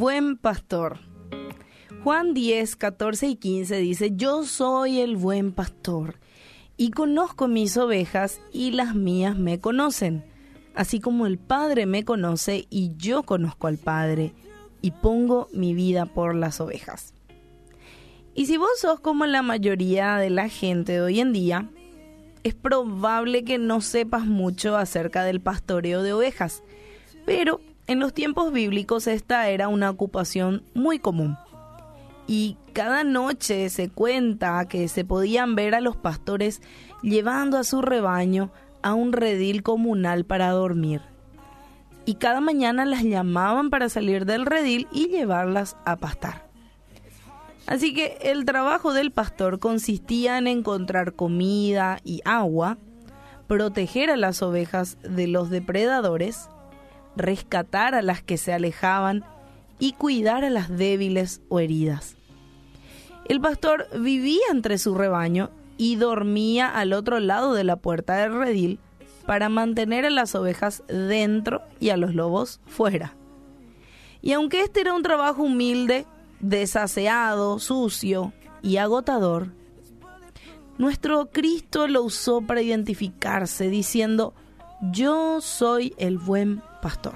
buen pastor. Juan 10, 14 y 15 dice, yo soy el buen pastor y conozco mis ovejas y las mías me conocen, así como el Padre me conoce y yo conozco al Padre y pongo mi vida por las ovejas. Y si vos sos como la mayoría de la gente de hoy en día, es probable que no sepas mucho acerca del pastoreo de ovejas, pero en los tiempos bíblicos esta era una ocupación muy común. Y cada noche se cuenta que se podían ver a los pastores llevando a su rebaño a un redil comunal para dormir. Y cada mañana las llamaban para salir del redil y llevarlas a pastar. Así que el trabajo del pastor consistía en encontrar comida y agua, proteger a las ovejas de los depredadores, rescatar a las que se alejaban y cuidar a las débiles o heridas. El pastor vivía entre su rebaño y dormía al otro lado de la puerta del redil para mantener a las ovejas dentro y a los lobos fuera. Y aunque este era un trabajo humilde, desaseado, sucio y agotador, nuestro Cristo lo usó para identificarse diciendo, yo soy el buen pastor.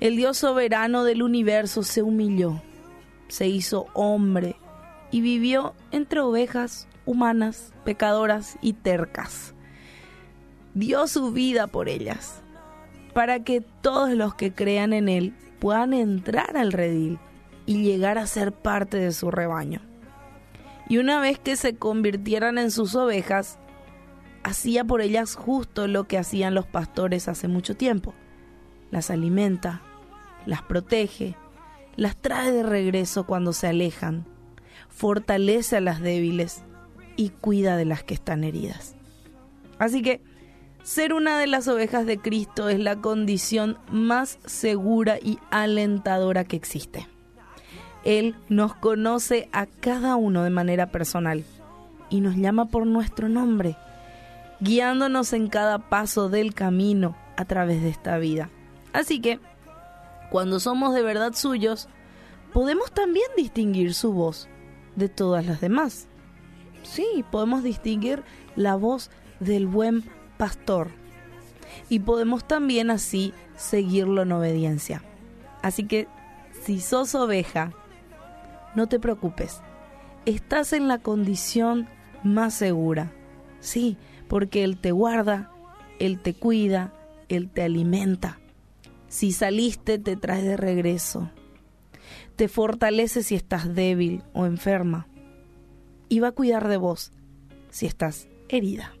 El Dios soberano del universo se humilló, se hizo hombre y vivió entre ovejas humanas, pecadoras y tercas. Dio su vida por ellas, para que todos los que crean en Él puedan entrar al redil y llegar a ser parte de su rebaño. Y una vez que se convirtieran en sus ovejas, hacía por ellas justo lo que hacían los pastores hace mucho tiempo. Las alimenta, las protege, las trae de regreso cuando se alejan, fortalece a las débiles y cuida de las que están heridas. Así que ser una de las ovejas de Cristo es la condición más segura y alentadora que existe. Él nos conoce a cada uno de manera personal y nos llama por nuestro nombre, guiándonos en cada paso del camino a través de esta vida. Así que, cuando somos de verdad suyos, podemos también distinguir su voz de todas las demás. Sí, podemos distinguir la voz del buen pastor y podemos también así seguirlo en obediencia. Así que si sos oveja, no te preocupes, estás en la condición más segura. Sí, porque Él te guarda, Él te cuida, Él te alimenta. Si saliste, te trae de regreso. Te fortalece si estás débil o enferma. Y va a cuidar de vos si estás herida.